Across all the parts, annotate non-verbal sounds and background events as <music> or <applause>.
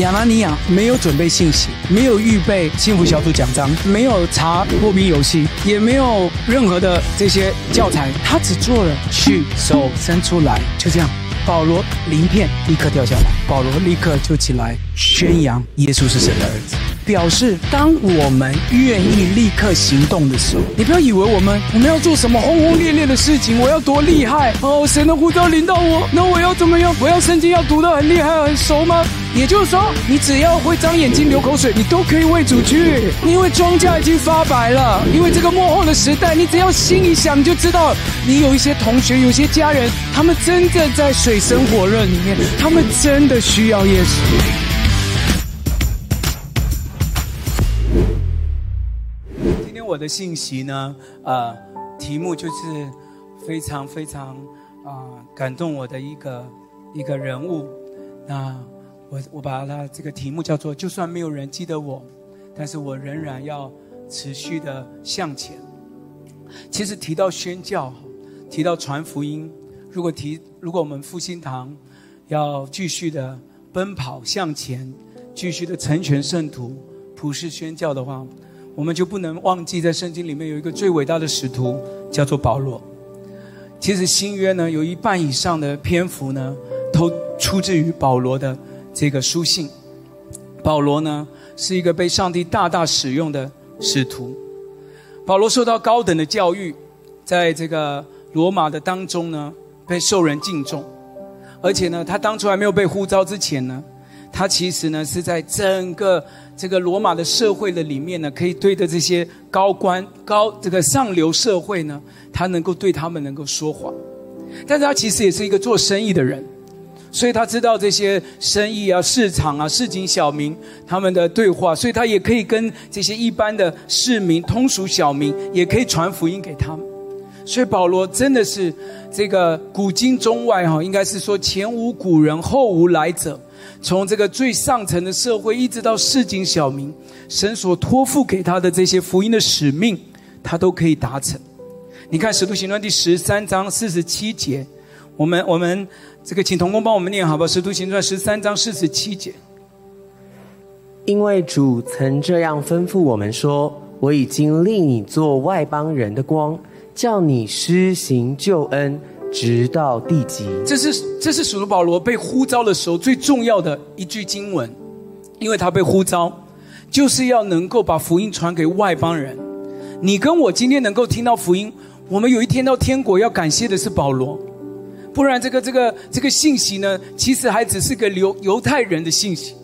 亚拿尼亚没有准备信息，没有预备幸福小组奖章，没有查破冰游戏，也没有任何的这些教材，他只做了去手伸出来，就这样。保罗鳞片立刻掉下来，保罗立刻就起来宣扬耶稣是神的儿子，表示当我们愿意立刻行动的时候，你不要以为我们我们要做什么轰轰烈烈的事情，我要多厉害哦，神的呼召临到我，那我要怎么样？我要圣经要读得很厉害很熟吗？也就是说，你只要会张眼睛流口水，你都可以喂主去，因为庄稼已经发白了。因为这个幕后的时代，你只要心一想，你就知道，你有一些同学，有些家人，他们真的在水深火热里面，他们真的需要耶稣。今天我的信息呢，呃，题目就是非常非常啊、感动我的一个一个人物，那。我我把它这个题目叫做“就算没有人记得我，但是我仍然要持续的向前”。其实提到宣教，提到传福音，如果提如果我们复兴堂要继续的奔跑向前，继续的成全圣徒、普世宣教的话，我们就不能忘记在圣经里面有一个最伟大的使徒，叫做保罗。其实新约呢，有一半以上的篇幅呢，都出自于保罗的。这个书信，保罗呢是一个被上帝大大使用的使徒。保罗受到高等的教育，在这个罗马的当中呢，被受人敬重。而且呢，他当初还没有被呼召之前呢，他其实呢是在整个这个罗马的社会的里面呢，可以对着这些高官、高这个上流社会呢，他能够对他们能够说话。但是他其实也是一个做生意的人。所以他知道这些生意啊、市场啊、市井小民他们的对话，所以他也可以跟这些一般的市民、通俗小民，也可以传福音给他们。所以保罗真的是这个古今中外哈，应该是说前无古人后无来者，从这个最上层的社会，一直到市井小民，神所托付给他的这些福音的使命，他都可以达成。你看《使徒行传》第十三章四十七节，我们我们。这个，请童工帮我们念好吧，《使徒行传》十三章四十七节。因为主曾这样吩咐我们说：“我已经立你做外邦人的光，叫你施行救恩，直到地极。”这是这是使徒保罗被呼召的时候最重要的一句经文，因为他被呼召，就是要能够把福音传给外邦人。你跟我今天能够听到福音，我们有一天到天国，要感谢的是保罗。不然，这个这个这个信息呢，其实还只是个犹犹太人的信息。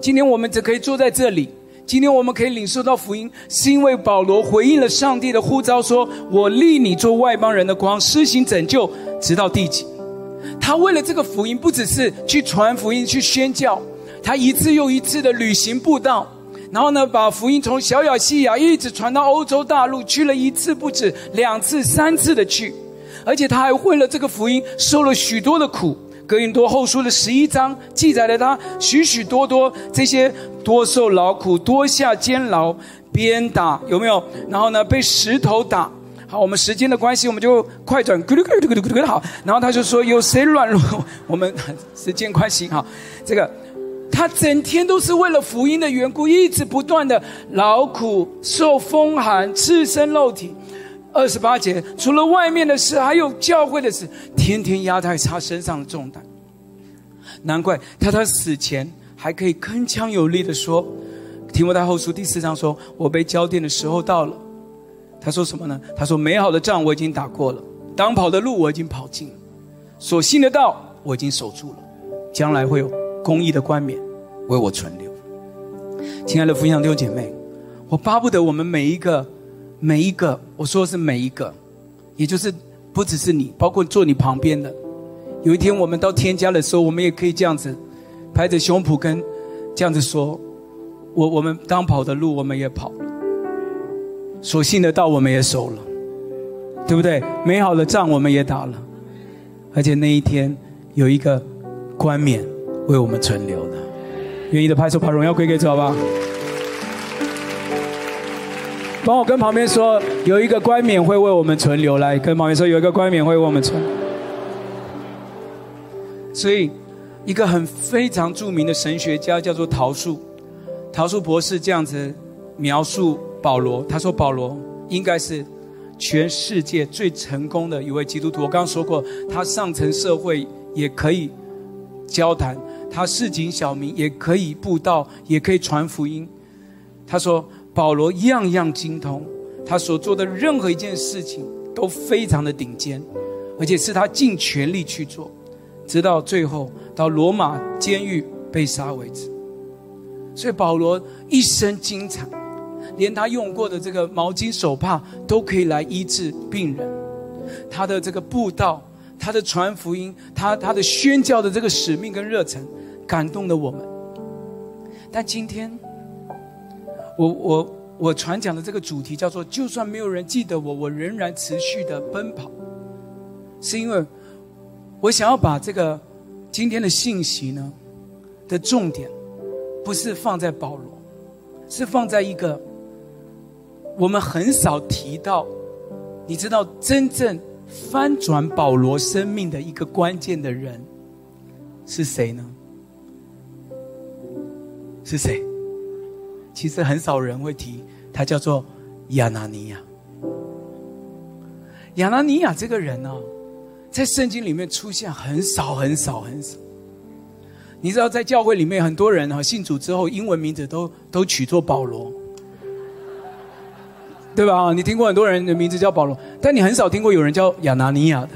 今天我们只可以坐在这里，今天我们可以领受到福音，是因为保罗回应了上帝的呼召，说：“我立你做外邦人的光，施行拯救，直到地极。”他为了这个福音，不只是去传福音、去宣教，他一次又一次的旅行布道，然后呢，把福音从小亚细亚一直传到欧洲大陆，去了一次不止，两次、三次的去。而且他还为了这个福音受了许多的苦，《哥林多后书》的十一章记载了他许许多多这些多受劳苦、多下监牢、鞭打，有没有？然后呢，被石头打。好，我们时间的关系，我们就快转，咕噜咕噜咕噜咕噜好。然后他就说：“有谁软弱？”我们 <laughs> 时间关系，哈，这个他整天都是为了福音的缘故，一直不断的劳苦、受风寒、赤身露体。二十八节，除了外面的事，还有教会的事，天天压在他身上的重担。难怪他他死前还可以铿锵有力的说，《提摩太后书》第四章说：“我被交奠的时候到了。”他说什么呢？他说：“美好的仗我已经打过了，当跑的路我已经跑尽了，所信的道我已经守住了，将来会有公义的冠冕为我存留。”亲爱的福音弟兄姐妹，我巴不得我们每一个。每一个，我说的是每一个，也就是不只是你，包括坐你旁边的。有一天我们到天家的时候，我们也可以这样子，拍着胸脯跟这样子说：我我们当跑的路我们也跑了，所信的道我们也守了，对不对？美好的仗我们也打了，而且那一天有一个冠冕为我们存留的。愿意的拍手，把荣耀归给主，好不好？帮我跟旁边说，有一个冠冕会为我们存留。来跟旁边说，有一个冠冕会为我们存。所以，一个很非常著名的神学家叫做陶树，陶树博士这样子描述保罗，他说保罗应该是全世界最成功的一位基督徒。我刚刚说过，他上层社会也可以交谈，他市井小民也可以布道，也可以传福音。他说保罗样样精通，他所做的任何一件事情都非常的顶尖，而且是他尽全力去做。直到最后到罗马监狱被杀为止，所以保罗一生精彩，连他用过的这个毛巾手帕都可以来医治病人。他的这个布道，他的传福音，他他的宣教的这个使命跟热忱，感动了我们。但今天，我我我传讲的这个主题叫做“就算没有人记得我，我仍然持续的奔跑”，是因为。我想要把这个今天的信息呢的重点，不是放在保罗，是放在一个我们很少提到，你知道真正翻转保罗生命的一个关键的人是谁呢？是谁？其实很少人会提，他叫做亚拿尼亚。亚拿尼亚这个人呢？在圣经里面出现很少很少很少，你知道，在教会里面很多人啊信主之后，英文名字都都取作保罗，对吧？你听过很多人的名字叫保罗，但你很少听过有人叫亚拿尼亚的。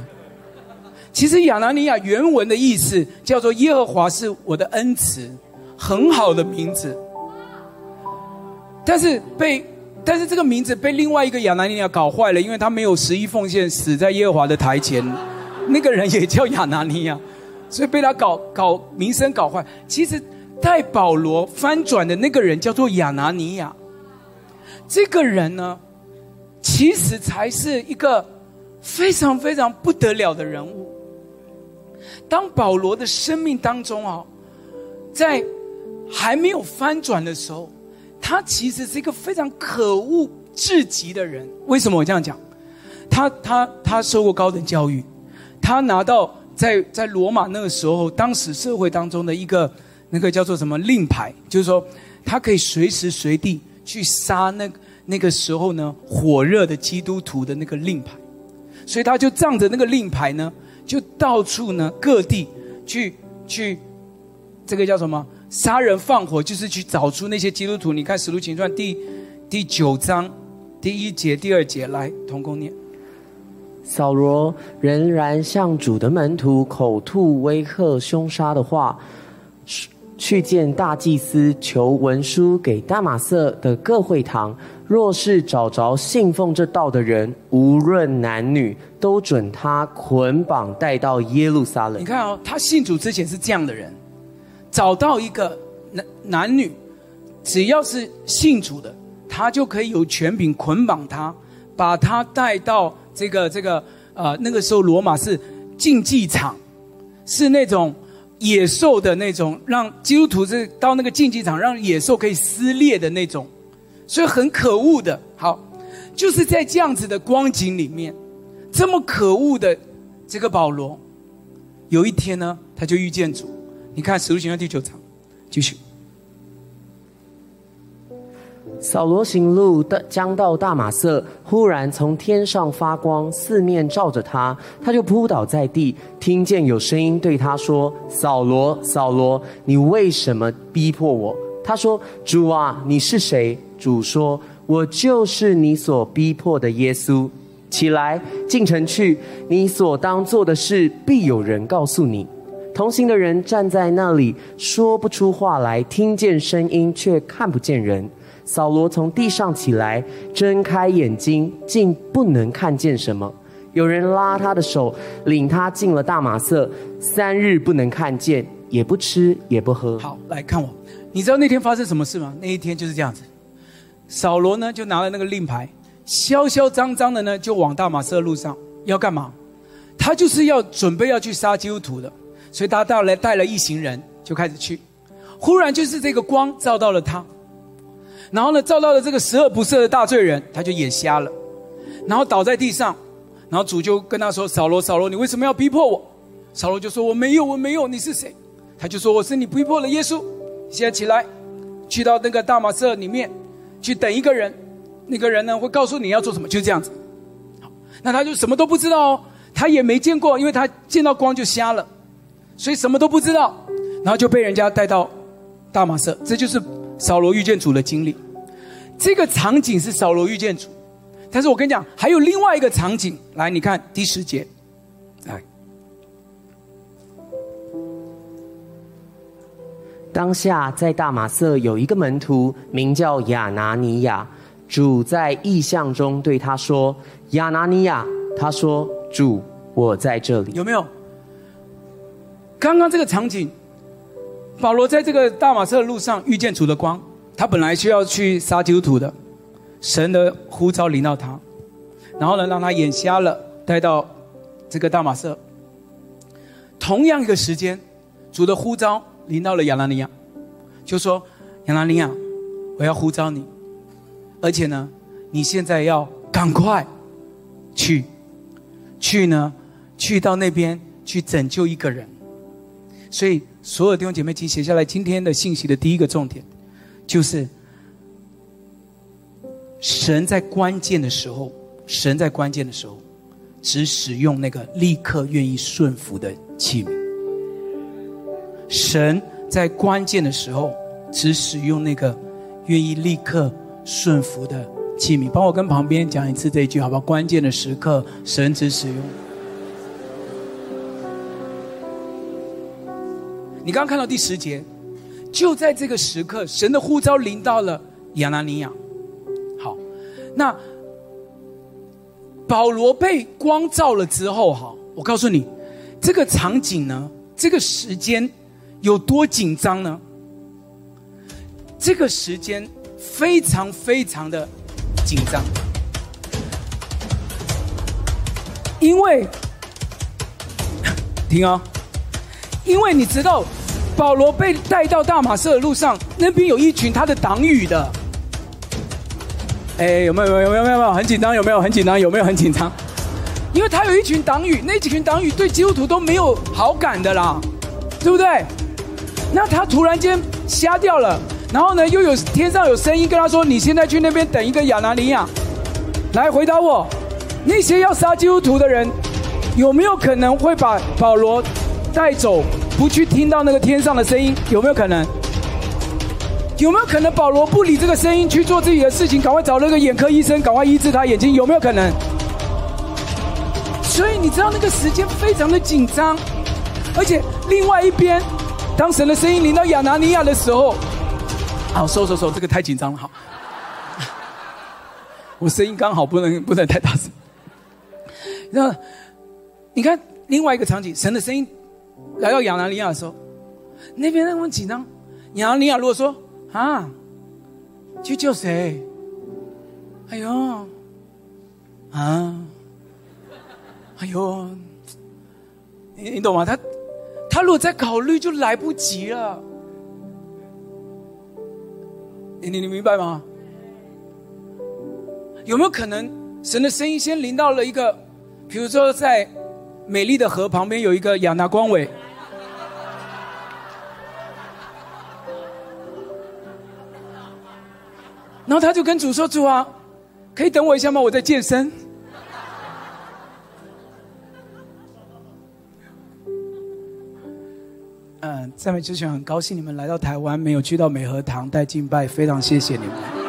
其实亚拿尼亚原文的意思叫做耶和华是我的恩慈，很好的名字。但是被但是这个名字被另外一个亚拿尼亚搞坏了，因为他没有十一奉献，死在耶和华的台前。<laughs> 那个人也叫亚拿尼亚，所以被他搞搞名声搞坏。其实带保罗翻转的那个人叫做亚拿尼亚，这个人呢，其实才是一个非常非常不得了的人物。当保罗的生命当中啊，在还没有翻转的时候，他其实是一个非常可恶至极的人。为什么我这样讲？他他他受过高等教育。他拿到在在罗马那个时候，当时社会当中的一个那个叫做什么令牌，就是说他可以随时随地去杀那那个时候呢火热的基督徒的那个令牌，所以他就仗着那个令牌呢，就到处呢各地去去这个叫什么杀人放火，就是去找出那些基督徒。你看《使徒行传》第第九章第一节、第二节，来同工念。扫罗仍然向主的门徒口吐威吓凶杀的话，去见大祭司求文书给大马色的各会堂，若是找着信奉这道的人，无论男女，都准他捆绑带到耶路撒冷。你看哦，他信主之前是这样的人，找到一个男男女，只要是信主的，他就可以有权柄捆绑他，把他带到。这个这个呃，那个时候罗马是竞技场，是那种野兽的那种，让基督徒是到那个竞技场，让野兽可以撕裂的那种，所以很可恶的。好，就是在这样子的光景里面，这么可恶的这个保罗，有一天呢，他就遇见主。你看《使徒行传》第九章，继续。扫罗行路的将到大马色，忽然从天上发光，四面照着他，他就扑倒在地，听见有声音对他说：“扫罗，扫罗，你为什么逼迫我？”他说：“主啊，你是谁？”主说：“我就是你所逼迫的耶稣。起来，进城去，你所当做的事必有人告诉你。”同行的人站在那里，说不出话来，听见声音却看不见人。扫罗从地上起来，睁开眼睛，竟不能看见什么。有人拉他的手，领他进了大马色，三日不能看见，也不吃也不喝。好，来看我，你知道那天发生什么事吗？那一天就是这样子，扫罗呢就拿了那个令牌，嚣嚣张张的呢就往大马色路上要干嘛？他就是要准备要去杀基督徒的，所以他到来带了一行人就开始去。忽然就是这个光照到了他。然后呢，照到了这个十恶不赦的大罪人，他就眼瞎了，然后倒在地上，然后主就跟他说：“扫罗，扫罗，你为什么要逼迫我？”扫罗就说：“我没有，我没有，你是谁？”他就说：“我是你逼迫的耶稣，现在起来，去到那个大马色里面去等一个人，那个人呢会告诉你要做什么，就这样子。那他就什么都不知道哦，他也没见过，因为他见到光就瞎了，所以什么都不知道，然后就被人家带到大马色，这就是扫罗遇见主的经历。这个场景是扫罗遇见主，但是我跟你讲，还有另外一个场景，来，你看第十节，来。”当下在大马色有一个门徒，名叫亚拿尼亚。主在异象中对他说：“亚拿尼亚。”他说：“主，我在这里。”有没有？刚刚这个场景，保罗在这个大马色的路上遇见主的光，他本来需要去杀基督徒的，神的呼召临到他，然后呢，让他眼瞎了，带到这个大马色。同样一个时间，主的呼召。临到了亚拿尼亚，就说：“亚拿尼亚，我要呼召你，而且呢，你现在要赶快去，去呢，去到那边去拯救一个人。所以，所有弟兄姐妹，请写下来今天的信息的第一个重点，就是神在关键的时候，神在关键的时候，只使用那个立刻愿意顺服的器皿。”神在关键的时候，只使用那个愿意立刻顺服的器皿。帮我跟旁边讲一次这一句，好不好？关键的时刻，神只使用。你刚刚看到第十节，就在这个时刻，神的呼召临到了亚拿尼亚。好，那保罗被光照了之后，哈，我告诉你，这个场景呢，这个时间。有多紧张呢？这个时间非常非常的紧张，因为 <coughs> 听啊，因为你知道，保罗被带到大马士的路上，那边有一群他的党羽的。哎，有没有？有没有？有没有？有没有？很紧张？有没有？很紧张？有没有？很紧张？因为他有一群党羽，那几群党羽对基督徒都没有好感的啦，对不对？那他突然间瞎掉了，然后呢，又有天上有声音跟他说：“你现在去那边等一个亚拿尼亚，来回答我，那些要杀基督徒的人，有没有可能会把保罗带走，不去听到那个天上的声音？有没有可能？有没有可能保罗不理这个声音去做自己的事情，赶快找那个眼科医生，赶快医治他眼睛？有没有可能？所以你知道那个时间非常的紧张，而且另外一边。当神的声音临到亚拿尼亚的时候，好，收收收，这个太紧张了，好，<laughs> 我声音刚好不能不能太大声。<laughs> 那你看另外一个场景，神的声音来到亚拿尼亚的时候，那边那么紧张，亚拿尼亚如果说啊，去救谁？哎呦，啊，哎呦，你你懂吗？他。他如果再考虑，就来不及了。你你你明白吗？有没有可能，神的声音先临到了一个，比如说在美丽的河旁边有一个亚拿光伟，然后他就跟主说：“主啊，可以等我一下吗？我在健身。”嗯，在美之前很高兴你们来到台湾，没有去到美和堂带敬拜，非常谢谢你们。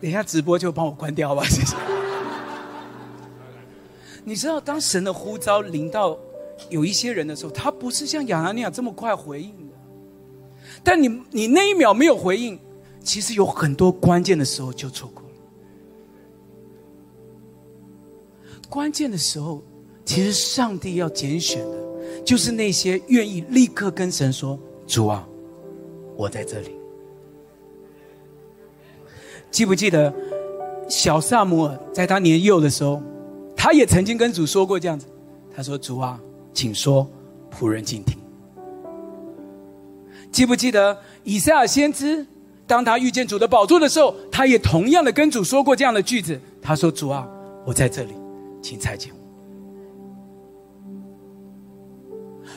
等一下直播就帮我关掉吧，<laughs> 谢谢。你知道，当神的呼召临到有一些人的时候，他不是像亚拿尼亚这么快回应的，但你你那一秒没有回应。其实有很多关键的时候就错过了。关键的时候，其实上帝要拣选的，就是那些愿意立刻跟神说：“主啊，我在这里。”记不记得小撒摩尔在他年幼的时候，他也曾经跟主说过这样子：“他说，主啊，请说，仆人静听。”记不记得以赛亚先知？当他遇见主的宝座的时候，他也同样的跟主说过这样的句子。他说：“主啊，我在这里，请裁剪。”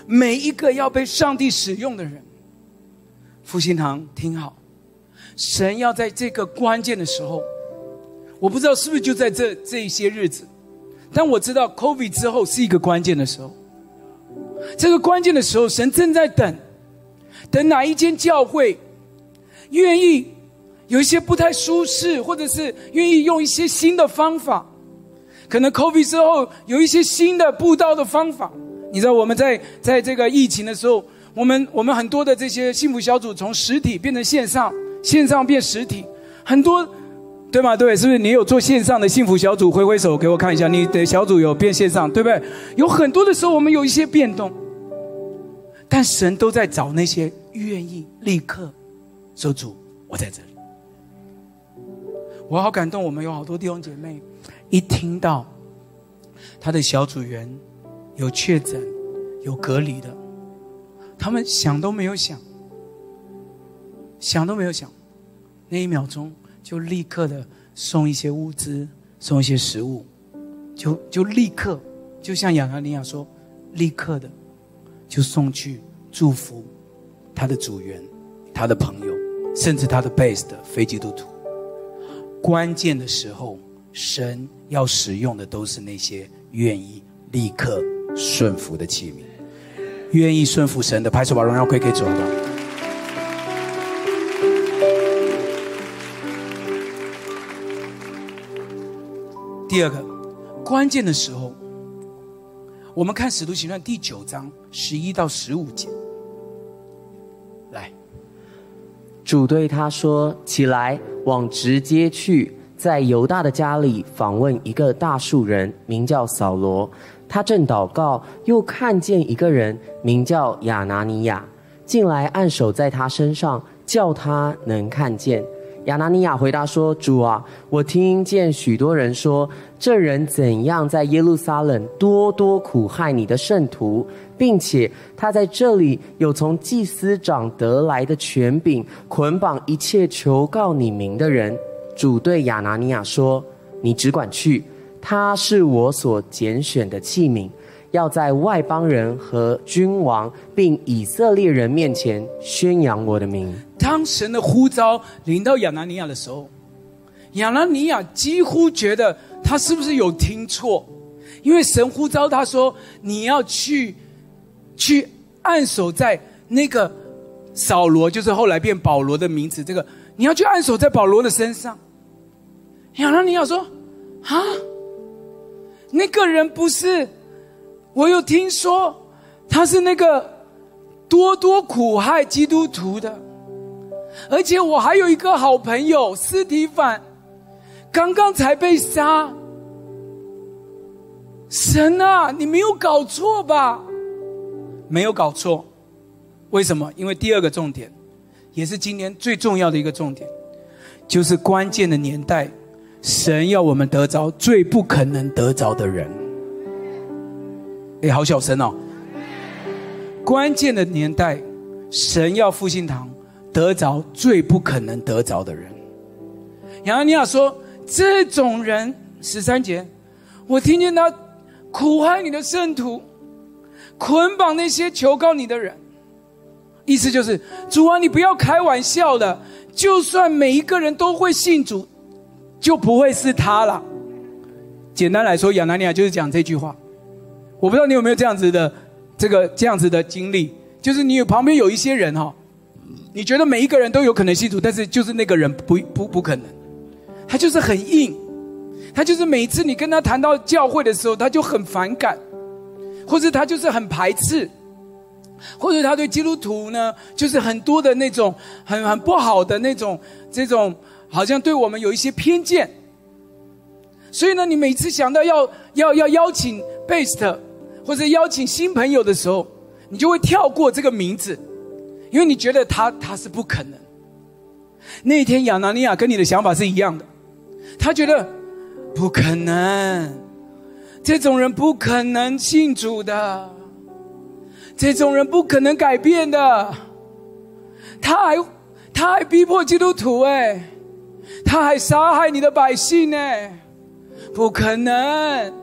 每一个要被上帝使用的人，复兴堂听好，神要在这个关键的时候，我不知道是不是就在这这一些日子，但我知道 COVID 之后是一个关键的时候。这个关键的时候，神正在等，等哪一间教会愿意有一些不太舒适，或者是愿意用一些新的方法，可能 COVID 之后有一些新的布道的方法。你知道我们在在这个疫情的时候，我们我们很多的这些幸福小组从实体变成线上，线上变实体，很多，对吗？对，是不是你有做线上的幸福小组？挥挥手给我看一下，你的小组有变线上，对不对？有很多的时候我们有一些变动，但神都在找那些愿意立刻说主，我在这里。我好感动，我们有好多弟兄姐妹，一听到他的小组员。有确诊、有隔离的，他们想都没有想，想都没有想，那一秒钟就立刻的送一些物资，送一些食物，就就立刻，就像亚拿尼亚说，立刻的就送去祝福他的组员、他的朋友，甚至他的 base 的非基督徒。关键的时候，神要使用的都是那些愿意立刻。顺服的器皿，愿意顺服神的，拍手把荣耀归给主吧。第二个关键的时候，我们看《使徒行传》第九章十一到十五节。来，主对他说：“起来，往直接去，在犹大的家里访问一个大树人，名叫扫罗。”他正祷告，又看见一个人名叫亚拿尼亚进来，按手在他身上，叫他能看见。亚拿尼亚回答说：“主啊，我听见许多人说，这人怎样在耶路撒冷多多苦害你的圣徒，并且他在这里有从祭司长得来的权柄，捆绑一切求告你名的人。”主对亚拿尼亚说：“你只管去。”他是我所拣选的器皿，要在外邦人和君王并以色列人面前宣扬我的名。当神的呼召临到亚拿尼亚的时候，亚拿尼亚几乎觉得他是不是有听错？因为神呼召他说：“你要去，去按手在那个扫罗，就是后来变保罗的名字。这个你要去按手在保罗的身上。”亚拿尼亚说：“啊？”那个人不是，我有听说，他是那个多多苦害基督徒的，而且我还有一个好朋友司提反，刚刚才被杀。神啊，你没有搞错吧？没有搞错，为什么？因为第二个重点，也是今年最重要的一个重点，就是关键的年代。神要我们得着最不可能得着的人，哎，好小声哦！关键的年代，神要复兴堂得着最不可能得着的人。亚拿尼亚说：“这种人，十三节，我听见他苦害你的圣徒，捆绑那些求告你的人。意思就是，主啊，你不要开玩笑的，就算每一个人都会信主。”就不会是他了。简单来说，亚拿尼亚就是讲这句话。我不知道你有没有这样子的这个这样子的经历，就是你旁边有一些人哈，你觉得每一个人都有可能信主，但是就是那个人不不不可能，他就是很硬，他就是每次你跟他谈到教会的时候，他就很反感，或者他就是很排斥，或者他对基督徒呢，就是很多的那种很很不好的那种这种。好像对我们有一些偏见，所以呢，你每次想到要要要邀请 Best 或者邀请新朋友的时候，你就会跳过这个名字，因为你觉得他他是不可能。那天亚拿尼亚跟你的想法是一样的，他觉得不可能，这种人不可能信主的，这种人不可能改变的，他还。他还逼迫基督徒哎，他还杀害你的百姓呢，不可能。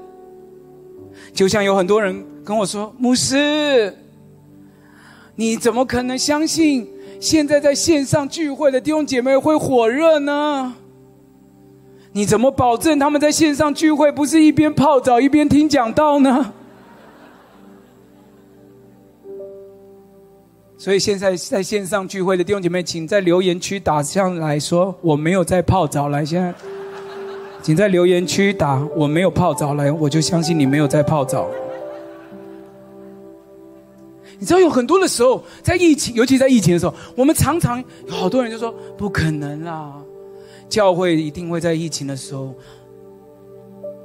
就像有很多人跟我说：“牧师，你怎么可能相信现在在线上聚会的弟兄姐妹会火热呢？你怎么保证他们在线上聚会不是一边泡澡一边听讲道呢？” <laughs> 所以现在在线上聚会的弟兄姐妹，请在留言区打上来说我没有在泡澡来。现在，请在留言区打我没有泡澡来，我就相信你没有在泡澡。你知道有很多的时候，在疫情，尤其在疫情的时候，我们常常有好多人就说不可能啦，教会一定会在疫情的时候，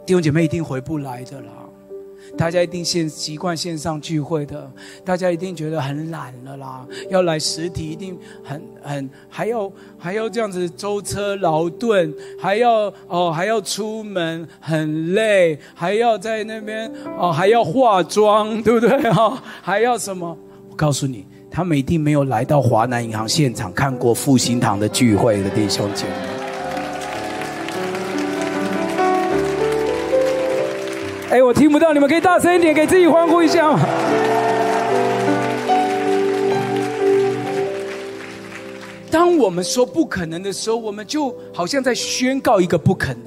弟兄姐妹一定回不来的啦。大家一定现习惯线上聚会的，大家一定觉得很懒了啦。要来实体一定很很还要还要这样子舟车劳顿，还要哦还要出门很累，还要在那边哦还要化妆，对不对哈、<laughs> 还要什么？我告诉你，他们一定没有来到华南银行现场看过复兴堂的聚会的弟兄姐妹。哎，我听不到，你们可以大声一点，给自己欢呼一下吗？当我们说不可能的时候，我们就好像在宣告一个不可能。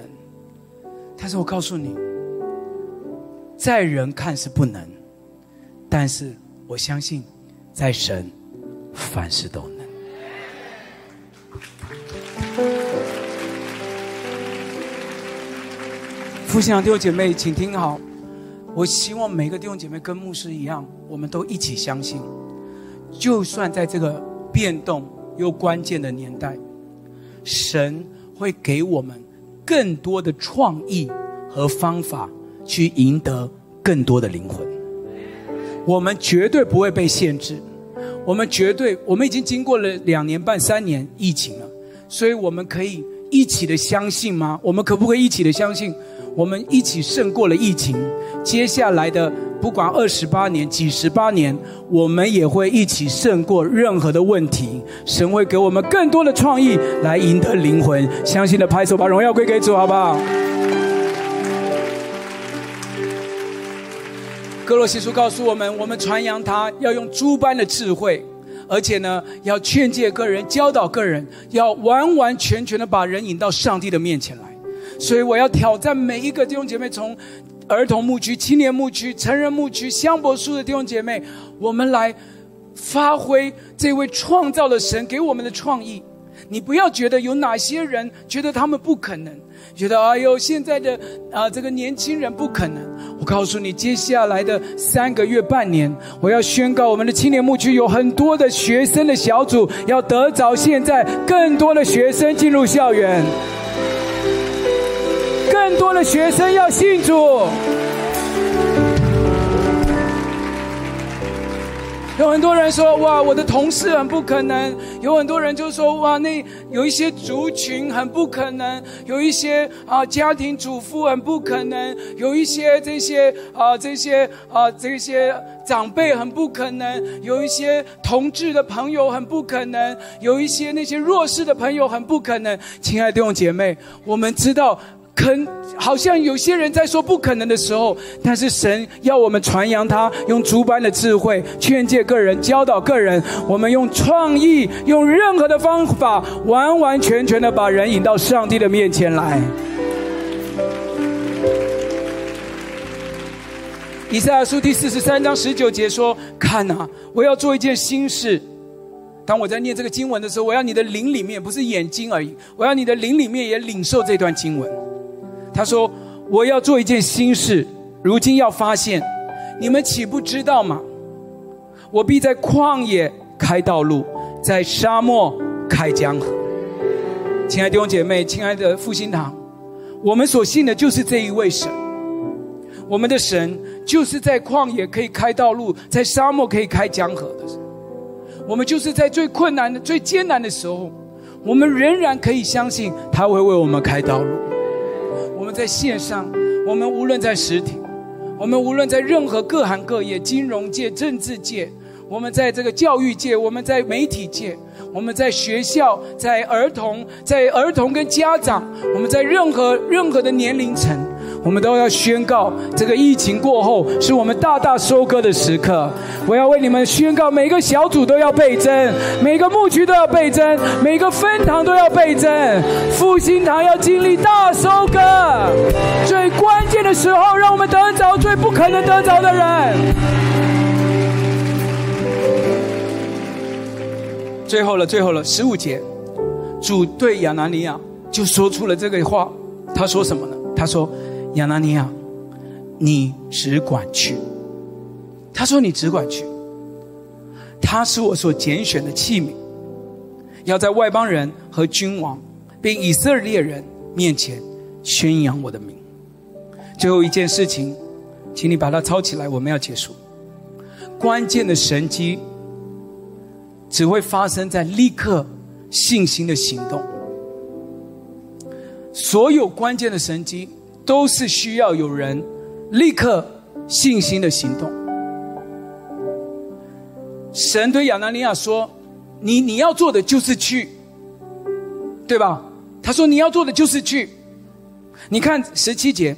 但是我告诉你，在人看是不能，但是我相信，在神，凡事都能。复兴堂弟兄姐妹，请听好。我希望每个弟兄姐妹跟牧师一样，我们都一起相信，就算在这个变动又关键的年代，神会给我们更多的创意和方法，去赢得更多的灵魂。我们绝对不会被限制，我们绝对，我们已经经过了两年半、三年疫情了，所以我们可以一起的相信吗？我们可不可以一起的相信？我们一起胜过了疫情，接下来的不管二十八年、几十八年，我们也会一起胜过任何的问题。神会给我们更多的创意来赢得灵魂。相信的拍手，把荣耀归给主，好不好？哥罗西书告诉我们，我们传扬他要用诸般的智慧，而且呢，要劝诫个人、教导个人，要完完全全的把人引到上帝的面前来。所以我要挑战每一个弟兄姐妹，从儿童牧区、青年牧区、成人牧区、香柏树的弟兄姐妹，我们来发挥这位创造的神给我们的创意。你不要觉得有哪些人觉得他们不可能，觉得哎呦现在的啊这个年轻人不可能。我告诉你，接下来的三个月、半年，我要宣告我们的青年牧区有很多的学生的小组要得着，现在更多的学生进入校园。更多的学生要信主。有很多人说：“哇，我的同事很不可能。”有很多人就说：“哇，那有一些族群很不可能，有一些啊家庭主妇很不可能，有一些这些啊这些啊这些长辈很不可能，有一些同志的朋友很不可能，有一些那些弱势的朋友很不可能。”亲爱的弟兄姐妹，我们知道。肯好像有些人在说不可能的时候，但是神要我们传扬他，用诸般的智慧劝诫个人，教导个人。我们用创意，用任何的方法，完完全全的把人引到上帝的面前来。以赛亚书第四十三章十九节说：“看哪，我要做一件新事。当我在念这个经文的时候，我要你的灵里面，不是眼睛而已，我要你的灵里面也领受这段经文。”他说：“我要做一件新事，如今要发现，你们岂不知道吗？我必在旷野开道路，在沙漠开江河。”亲爱的弟兄姐妹，亲爱的复兴堂，我们所信的就是这一位神。我们的神就是在旷野可以开道路，在沙漠可以开江河的。我们就是在最困难的、最艰难的时候，我们仍然可以相信他会为我们开道路。我们在线上，我们无论在实体，我们无论在任何各行各业、金融界、政治界，我们在这个教育界，我们在媒体界，我们在学校，在儿童，在儿童跟家长，我们在任何任何的年龄层，我们都要宣告：这个疫情过后，是我们大大收割的时刻。我要为你们宣告：每个小组都要倍增，每个牧区都要倍增，每个分堂都要倍增。复兴堂要经历大收割，最关键的时候，让我们得着最不可能得着的人。最后了，最后了，十五节，主对亚拿尼亚就说出了这个话。他说什么呢？他说：“亚拿尼亚，你只管去。”他说：“你只管去。”他是我所拣选的器皿，要在外邦人和君王并以色列人面前宣扬我的名。最后一件事情，请你把它抄起来，我们要结束。关键的神迹。只会发生在立刻信心的行动。所有关键的神迹都是需要有人立刻信心的行动。神对亚拿尼亚说：“你你要做的就是去，对吧？”他说：“你要做的就是去。”你看十七节，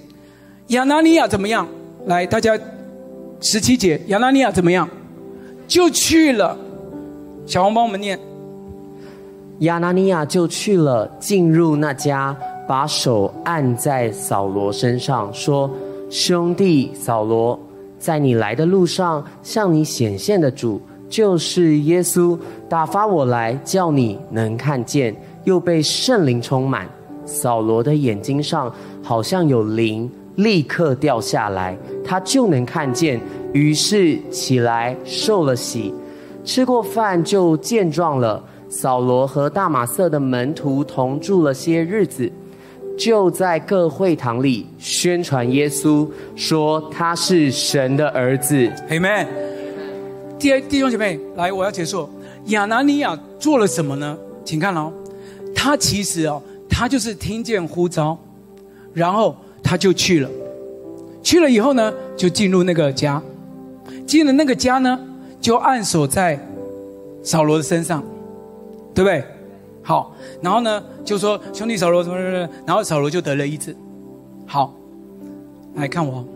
亚拿尼亚怎么样？来，大家，十七节，亚拿尼亚怎么样？就去了。小红帮我们念。亚拿尼亚就去了，进入那家，把手按在扫罗身上，说：“兄弟扫罗，在你来的路上，向你显现的主就是耶稣，打发我来，叫你能看见，又被圣灵充满。扫罗的眼睛上好像有灵，立刻掉下来，他就能看见，于是起来受了洗。”吃过饭就健壮了。扫罗和大马色的门徒同住了些日子，就在各会堂里宣传耶稣，说他是神的儿子。Amen。弟弟兄姐妹，来，我要结束。亚拿尼亚做了什么呢？请看哦，他其实哦，他就是听见呼召，然后他就去了。去了以后呢，就进入那个家，进了那个家呢。就按手在扫罗的身上，对不对？好，然后呢，就说兄弟扫罗什么什么，然后扫罗就得了医治。好，来看我，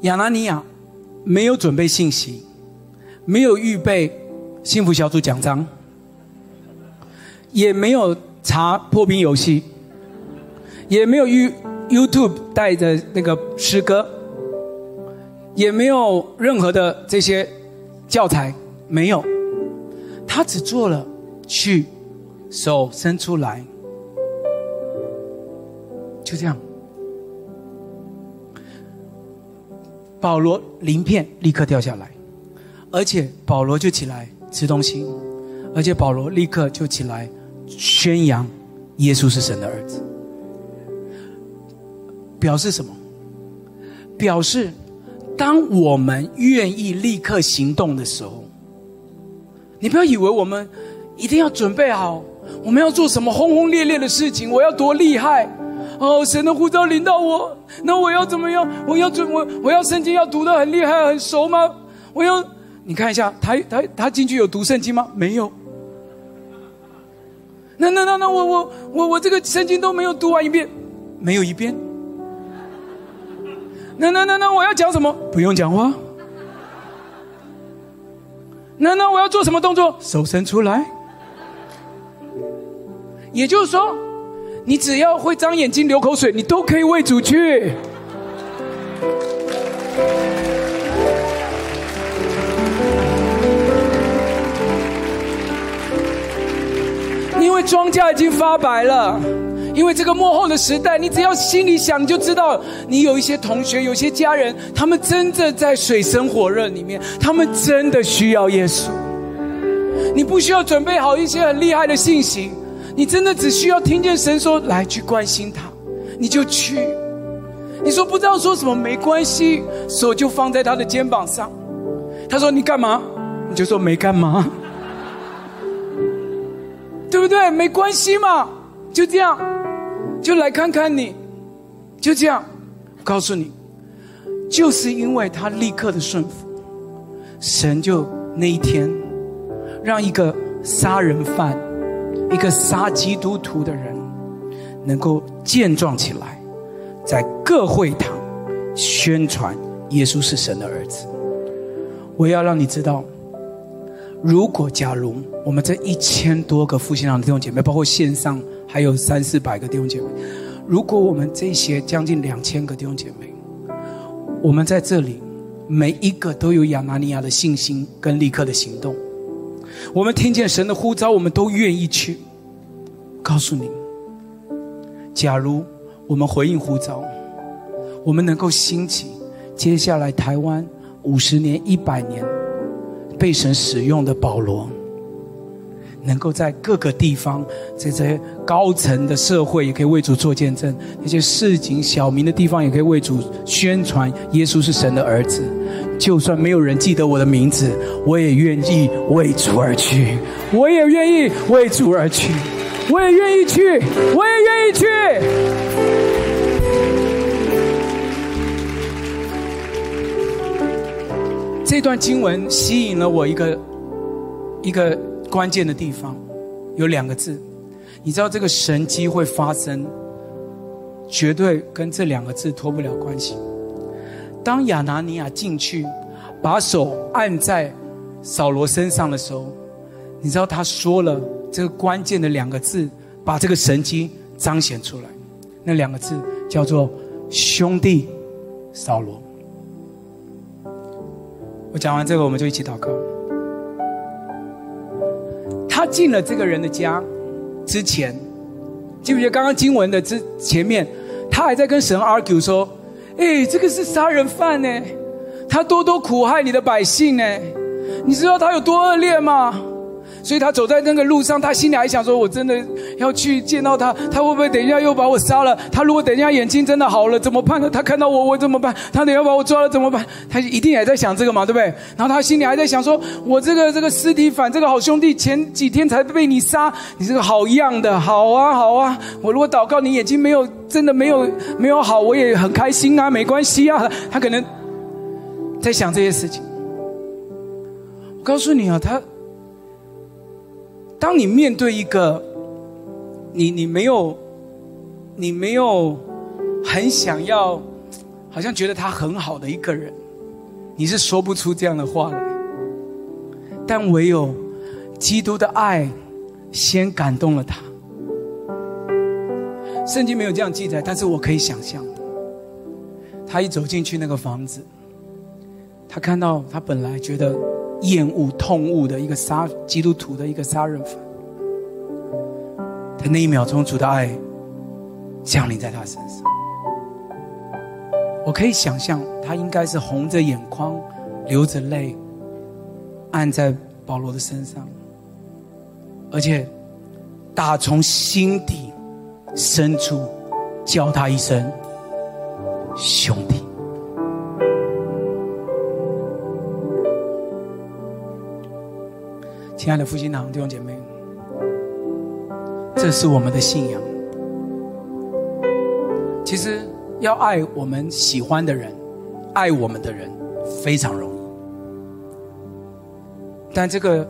亚拿尼亚没有准备信息，没有预备幸福小组奖章，也没有查破冰游戏，也没有 YouTube 带着那个诗歌，也没有任何的这些。教材没有，他只做了去，手伸出来，就这样。保罗鳞片立刻掉下来，而且保罗就起来吃东西，而且保罗立刻就起来宣扬耶稣是神的儿子，表示什么？表示。当我们愿意立刻行动的时候，你不要以为我们一定要准备好，我们要做什么轰轰烈烈的事情，我要多厉害哦！神的呼召领到我，那我要怎么样？我要准我我要圣经要读得很厉害很熟吗？我要你看一下，他他他进去有读圣经吗？没有。那那那那我我我我这个圣经都没有读完一遍，没有一遍。那那那那我要讲什么？不用讲话。那那我要做什么动作？手伸出来。也就是说，你只要会张眼睛、流口水，你都可以为主去。因为庄稼已经发白了。因为这个幕后的时代，你只要心里想，你就知道你有一些同学、有些家人，他们真的在水深火热里面，他们真的需要耶稣。你不需要准备好一些很厉害的信息，你真的只需要听见神说：“来，去关心他。”你就去。你说不知道说什么，没关系，手就放在他的肩膀上。他说：“你干嘛？”你就说：“没干嘛。<laughs> ”对不对？没关系嘛，就这样。就来看看你，就这样，我告诉你，就是因为他立刻的顺服，神就那一天，让一个杀人犯、一个杀基督徒的人，能够健壮起来，在各会堂宣传耶稣是神的儿子。我要让你知道，如果假如我们这一千多个复兴堂的弟兄姐妹，包括线上还有三四百个弟兄姐妹，如果我们这些将近两千个弟兄姐妹，我们在这里每一个都有亚拿尼亚的信心跟立刻的行动，我们听见神的呼召，我们都愿意去。告诉你，假如我们回应呼召，我们能够兴起接下来台湾。五十年、一百年，被神使用的保罗，能够在各个地方，在这些高层的社会也可以为主做见证；那些市井小民的地方也可以为主宣传耶稣是神的儿子。就算没有人记得我的名字，我也愿意为主而去，我也愿意为主而去，我也愿意去，我也愿意去。这段经文吸引了我一个一个关键的地方，有两个字，你知道这个神迹会发生，绝对跟这两个字脱不了关系。当亚拿尼亚进去，把手按在扫罗身上的时候，你知道他说了这个关键的两个字，把这个神迹彰显出来。那两个字叫做兄弟扫罗。我讲完这个，我们就一起祷告。他进了这个人的家之前，记不记得刚刚经文的之前面，他还在跟神 argue 说：“哎，这个是杀人犯呢，他多多苦害你的百姓呢，你知道他有多恶劣吗？”所以他走在那个路上，他心里还想说：“我真的要去见到他，他会不会等一下又把我杀了？他如果等一下眼睛真的好了，怎么办呢？他看到我，我怎么办？他等一下把我抓了怎么办？他一定也在想这个嘛，对不对？然后他心里还在想说：我这个这个尸体反这个好兄弟，前几天才被你杀，你这个好样的，好啊好啊！我如果祷告你眼睛没有真的没有没有好，我也很开心啊，没关系啊。他可能在想这些事情。我告诉你啊，他。当你面对一个你你没有你没有很想要，好像觉得他很好的一个人，你是说不出这样的话来。但唯有基督的爱先感动了他。圣经没有这样记载，但是我可以想象，他一走进去那个房子，他看到他本来觉得。厌恶、痛恶的一个杀基督徒的一个杀人犯，他那一秒钟主的爱降临在他身上，我可以想象他应该是红着眼眶，流着泪，按在保罗的身上，而且打从心底深处叫他一声兄弟。亲爱的复兴堂弟兄姐妹，这是我们的信仰。其实要爱我们喜欢的人，爱我们的人非常容易。但这个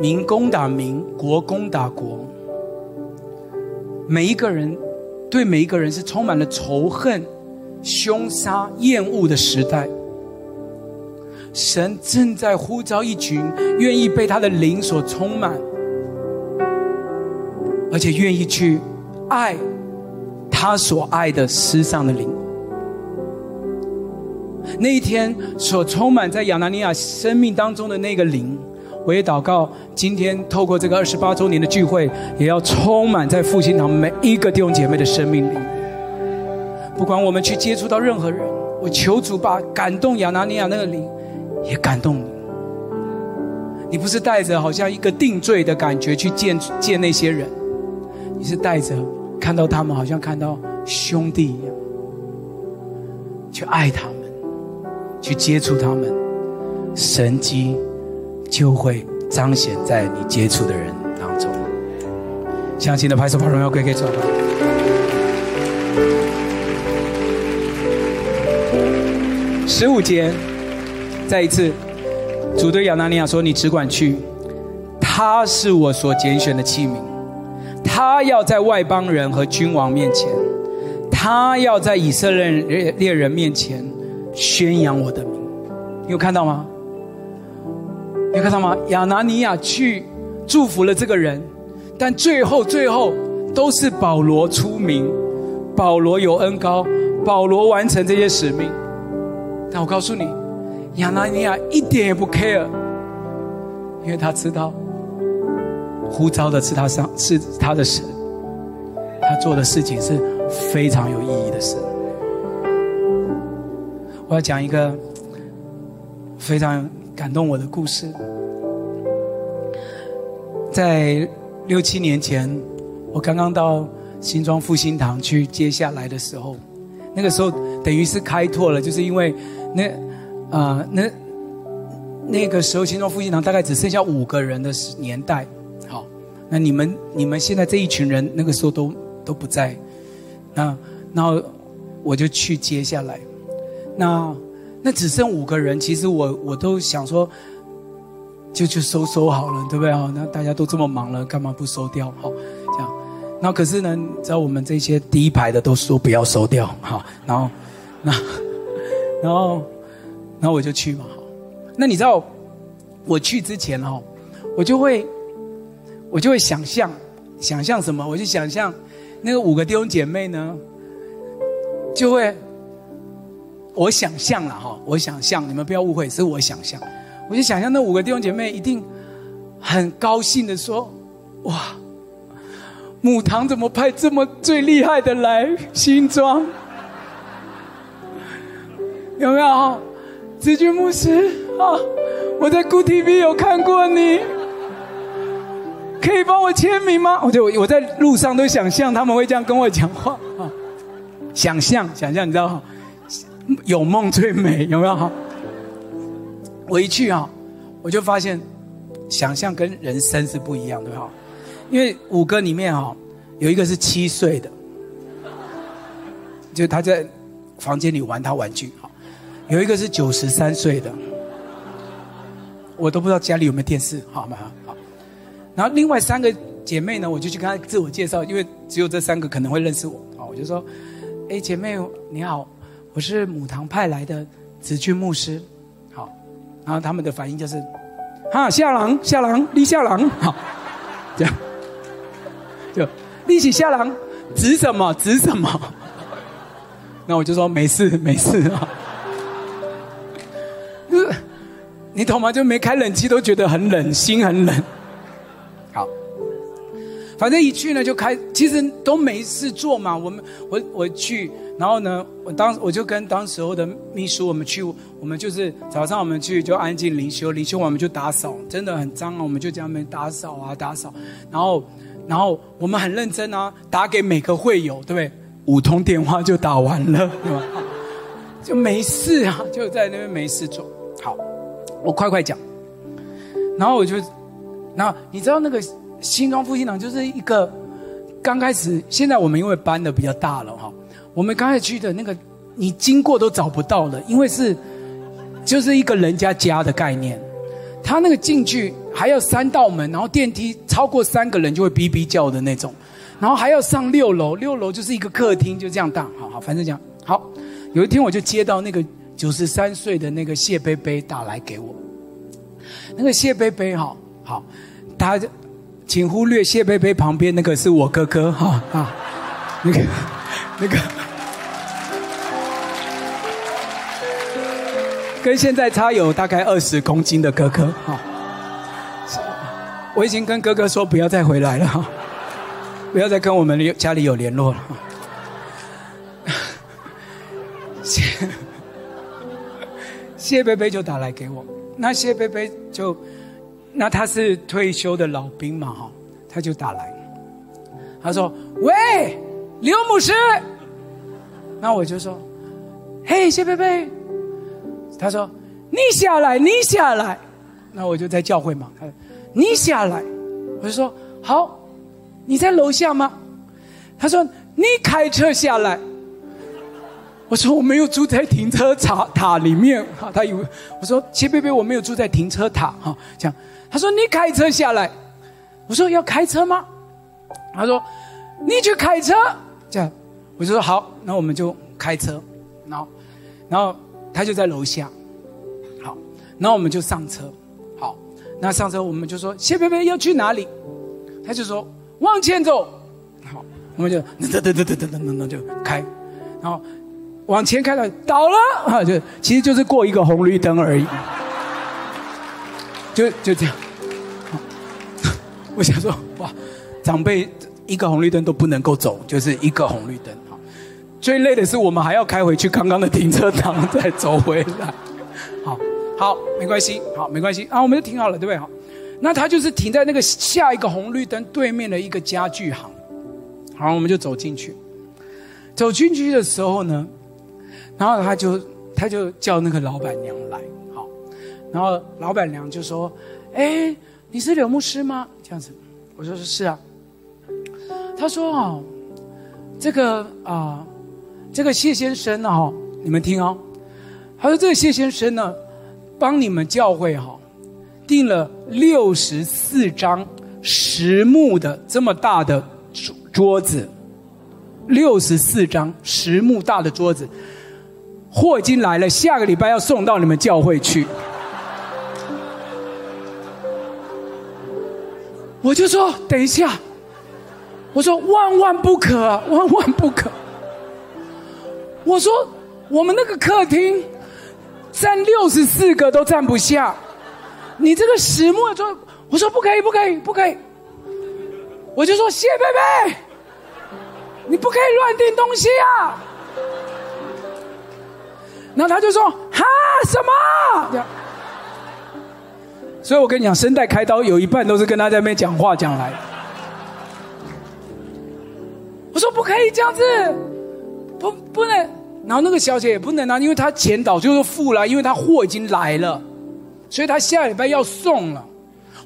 民攻打民，国攻打国，每一个人对每一个人是充满了仇恨、凶杀、厌恶的时代。神正在呼召一群愿意被他的灵所充满，而且愿意去爱他所爱的世上的灵。那一天所充满在亚拿尼亚生命当中的那个灵，我也祷告，今天透过这个二十八周年的聚会，也要充满在复兴堂每一个弟兄姐妹的生命里。不管我们去接触到任何人，我求主把感动亚拿尼亚那个灵。也感动你，你不是带着好像一个定罪的感觉去见见那些人，你是带着看到他们好像看到兄弟一样，去爱他们，去接触他们，神迹就会彰显在你接触的人当中。相信的拍手把荣耀归给主吧。十五节。再一次，主对亚拿尼亚说：“你只管去，他是我所拣选的器皿，他要在外邦人和君王面前，他要在以色列列人面前宣扬我的名。你有看到吗？有看到吗？亚拿尼亚去祝福了这个人，但最后最后都是保罗出名，保罗有恩高，保罗完成这些使命。但我告诉你，亚拿尼亚一点也不 care，因为他知道呼召的是他上是他的神，他做的事情是非常有意义的事。我要讲一个非常感动我的故事，在六七年前，我刚刚到新庄复兴堂去接下来的时候，那个时候等于是开拓了，就是因为。那，啊、那那个时候，新庄复兴堂大概只剩下五个人的年代。好，那你们你们现在这一群人，那个时候都都不在。那然后我就去接下来。那那只剩五个人，其实我我都想说，就就收收好了，对不对啊？那大家都这么忙了，干嘛不收掉？好，这样。那可是呢，你知道我们这些第一排的都说不要收掉，好，然后那。然后，然后我就去嘛。那你知道，我去之前哈，我就会，我就会想象，想象什么？我就想象那个五个弟兄姐妹呢，就会，我想象了哈，我想象，你们不要误会，是我想象。我就想象那五个弟兄姐妹一定很高兴的说：“哇，母堂怎么派这么最厉害的来新庄？”有没有？子君牧师啊，我在 Good TV 有看过你，可以帮我签名吗？我就我在路上都想象他们会这样跟我讲话啊，想象想象，你知道有梦最美，有没有？我一去啊，我就发现想象跟人生是不一样的哈，因为五个里面哈，有一个是七岁的，就他在房间里玩他玩具。有一个是九十三岁的，我都不知道家里有没有电视，好吗？好。然后另外三个姐妹呢，我就去跟她自我介绍，因为只有这三个可能会认识我，啊，我就说：“哎，姐妹你好，我是母堂派来的子君牧师。”好，然后他们的反应就是：“哈，夏郎夏郎立夏郎，好，这样，就立起夏郎，指什么指什么？” <laughs> 那我就说：“没事没事啊。”你懂吗？就没开冷气都觉得很冷，心很冷。好，反正一去呢就开，其实都没事做嘛。我们我我去，然后呢，我当我就跟当时候的秘书我们去，我们就是早上我们去就安静灵修，灵修完我们就打扫，真的很脏啊，我们就在那边打扫啊打扫。然后然后我们很认真啊，打给每个会友，对不对？五通电话就打完了，对吧？就没事啊，就在那边没事做。好。我快快讲，然后我就，然后你知道那个新庄复兴堂就是一个刚开始，现在我们因为搬的比较大了哈，我们刚才去的那个你经过都找不到了，因为是就是一个人家家的概念，他那个进去还要三道门，然后电梯超过三个人就会哔哔叫的那种，然后还要上六楼，六楼就是一个客厅，就这样大，好好，反正这样好。有一天我就接到那个。九十三岁的那个谢贝贝打来给我，那个谢贝贝哈好，他请忽略谢贝贝旁边那个是我哥哥哈啊，那个那个跟现在差有大概二十公斤的哥哥哈，我已经跟哥哥说不要再回来了哈，不要再跟我们家里有联络了。谢贝贝就打来给我，那谢贝贝就，那他是退休的老兵嘛哈，他就打来，他说：“喂，刘牧师。”那我就说：“嘿，谢贝贝。”他说：“你下来，你下来。”那我就在教会嘛，他说：“你下来。”我就说：“好，你在楼下吗？”他说：“你开车下来。”我说我没有住在停车塔塔里面，哈，他以为我说谢贝贝我没有住在停车塔，哈，这样，他说你开车下来，我说要开车吗？他说你去开车，这样，我就说好，那我们就开车，然后，然后他就在楼下，好，然后我们就上车，好，那上车我们就说谢贝贝要去哪里？他就说往前走，好，我们就噔噔噔噔噔噔噔噔就开，然后往前开了，倒了 <laughs> 啊，就其实就是过一个红绿灯而已，<laughs> 就就这样。<laughs> 我想说哇，长辈一个红绿灯都不能够走，就是一个红绿灯。哈，最累的是我们还要开回去刚刚的停车场，再走回来。好，好，没关系，好，没关系啊，我们就停好了，对不对？好，那他就是停在那个下一个红绿灯对面的一个家具行。好，我们就走进去。走进去的时候呢，然后他就他就叫那个老板娘来，好，然后老板娘就说：“哎。”你是柳牧师吗？这样子，我说是啊。他说哦，这个啊、这个谢先生呢，哈，你们听哦。他说这个谢先生呢，帮你们教会哈，订了六十四张实木的这么大的桌桌子，六十四张实木大的桌子，货已经来了，下个礼拜要送到你们教会去。我就说等一下，我说万万不可，万万不可。我说我们那个客厅站六十四个都站不下，你这个实木桌，我说不可以，不可以，不可以。我就说谢贝贝，你不可以乱订东西啊。然后他就说哈什么？所以我跟你讲，声带开刀有一半都是跟他在那边讲话讲来。我说不可以这样子，不不能。然后那个小姐也不能啊，因为她钱早就是付了，因为她货已经来了，所以她下礼拜要送了。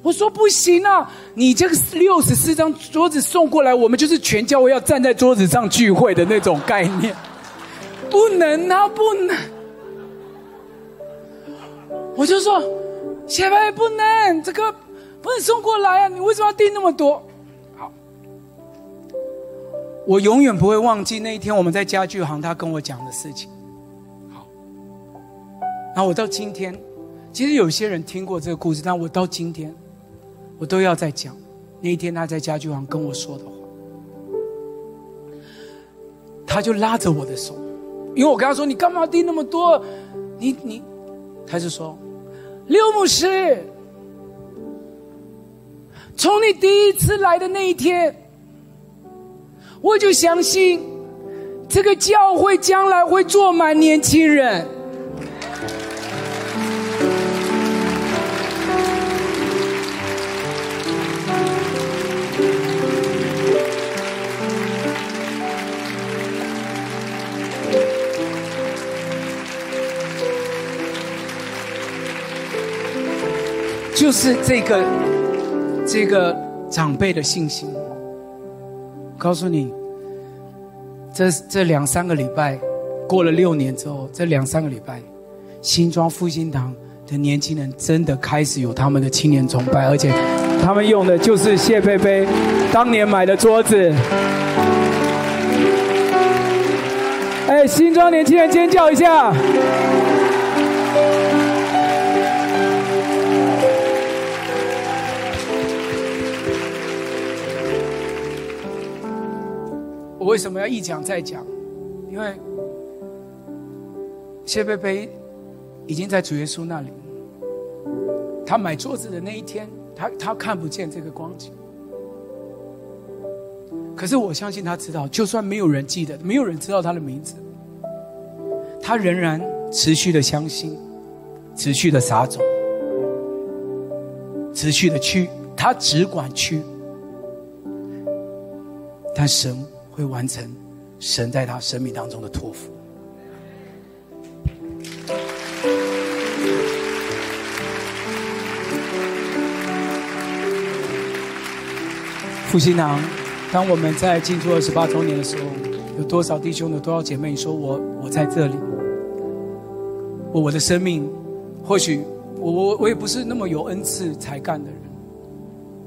我说不行啊，你这个六十四张桌子送过来，我们就是全教会要站在桌子上聚会的那种概念，不能啊，不能。我就说。谢贝不能，这个不能送过来啊！你为什么要订那么多？好，我永远不会忘记那一天我们在家具行他跟我讲的事情。好，然后我到今天，其实有些人听过这个故事，但我到今天，我都要再讲那一天他在家具行跟我说的话。他就拉着我的手，因为我跟他说：“你干嘛订那么多？”你你，他就说。刘牧师，从你第一次来的那一天，我就相信这个教会将来会坐满年轻人。就是这个这个长辈的信心。告诉你，这这两三个礼拜，过了六年之后，这两三个礼拜，新庄复兴堂的年轻人真的开始有他们的青年崇拜，而且他们用的就是谢菲菲当年买的桌子。哎，新庄年轻人尖叫一下！我为什么要一讲再讲？因为谢贝贝已经在主耶稣那里。他买桌子的那一天，他他看不见这个光景。可是我相信他知道，就算没有人记得，没有人知道他的名字，他仍然持续的相信，持续的撒种，持续的去，他只管去。但神。会完成神在他生命当中的托付。复兴堂，当我们在庆祝二十八周年的时候，有多少弟兄、有多少姐妹说我我在这里？我我的生命，或许我我我也不是那么有恩赐才干的人，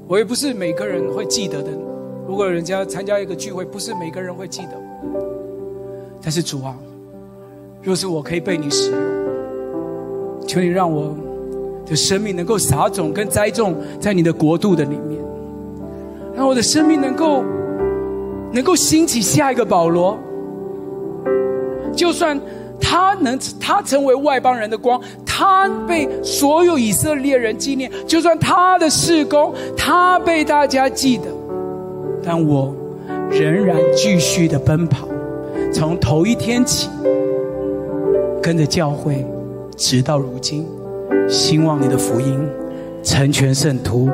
我也不是每个人会记得的。如果人家参加一个聚会，不是每个人会记得。但是主啊，若是我可以被你使用，求你让我的生命能够撒种跟栽种在你的国度的里面，让我的生命能够能够兴起下一个保罗。就算他能他成为外邦人的光。他被所有以色列人纪念，就算他的事工，他被大家记得，但我仍然继续的奔跑，从头一天起，跟着教会，直到如今，兴旺你的福音，成全圣徒，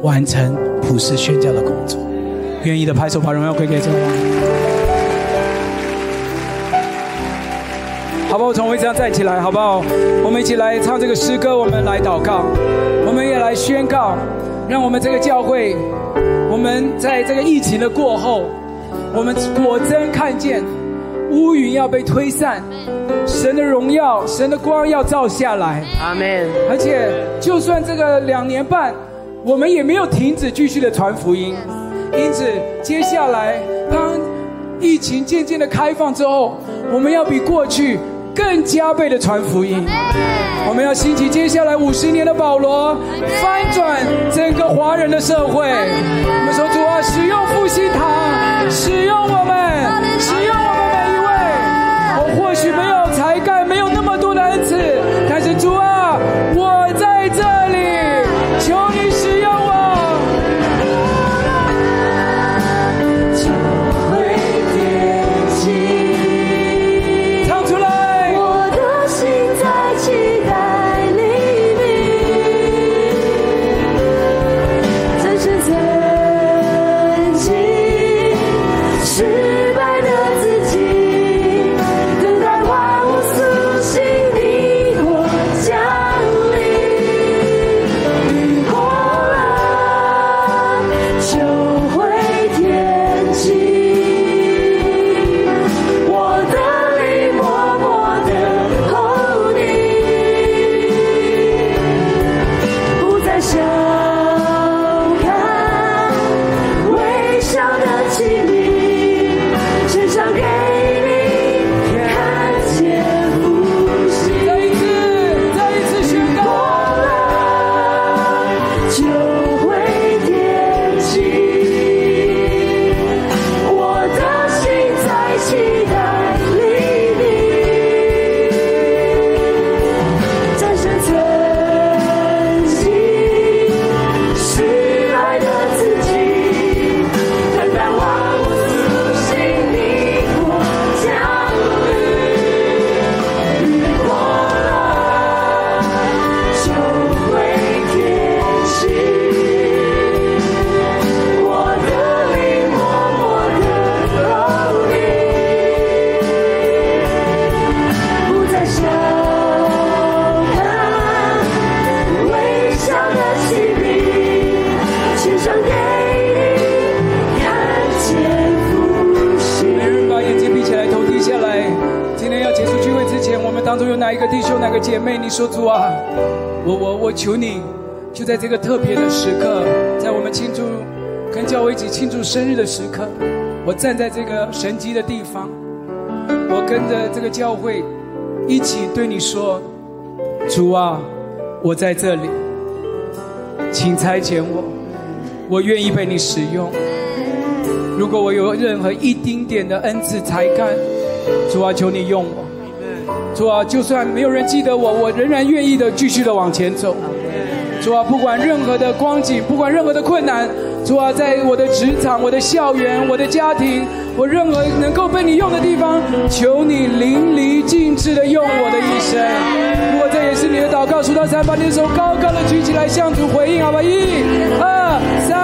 完成普世宣教的工作。愿意的拍手，把荣耀归给主。好不好？从位置上站起来，好不好？我们一起来唱这个诗歌，我们来祷告，我们也来宣告，让我们这个教会，我们在这个疫情的过后，我们果真看见乌云要被推散，神的荣耀、神的光要照下来。阿门。而且，就算这个两年半，我们也没有停止继续的传福音。因此，接下来当疫情渐渐的开放之后，我们要比过去。更加倍的传福音，我们要兴起接下来五十年的保罗，翻转整个华人的社会。我们说主啊，使用复兴堂，使用我们，使用我们每一位。我或许没有说主啊，我我我求你，就在这个特别的时刻，在我们庆祝跟教会一起庆祝生日的时刻，我站在这个神迹的地方，我跟着这个教会一起对你说，主啊，我在这里，请差遣我，我愿意被你使用。如果我有任何一丁点的恩赐才干，主啊，求你用我。主啊，就算没有人记得我，我仍然愿意的继续的往前走。主啊，不管任何的光景，不管任何的困难，主啊，在我的职场、我的校园、我的家庭，我任何能够被你用的地方，求你淋漓尽致的用我的一生。如果这也是你的祷告，数到三，把你的手高高的举起来，向主回应，好吧？一、二、三，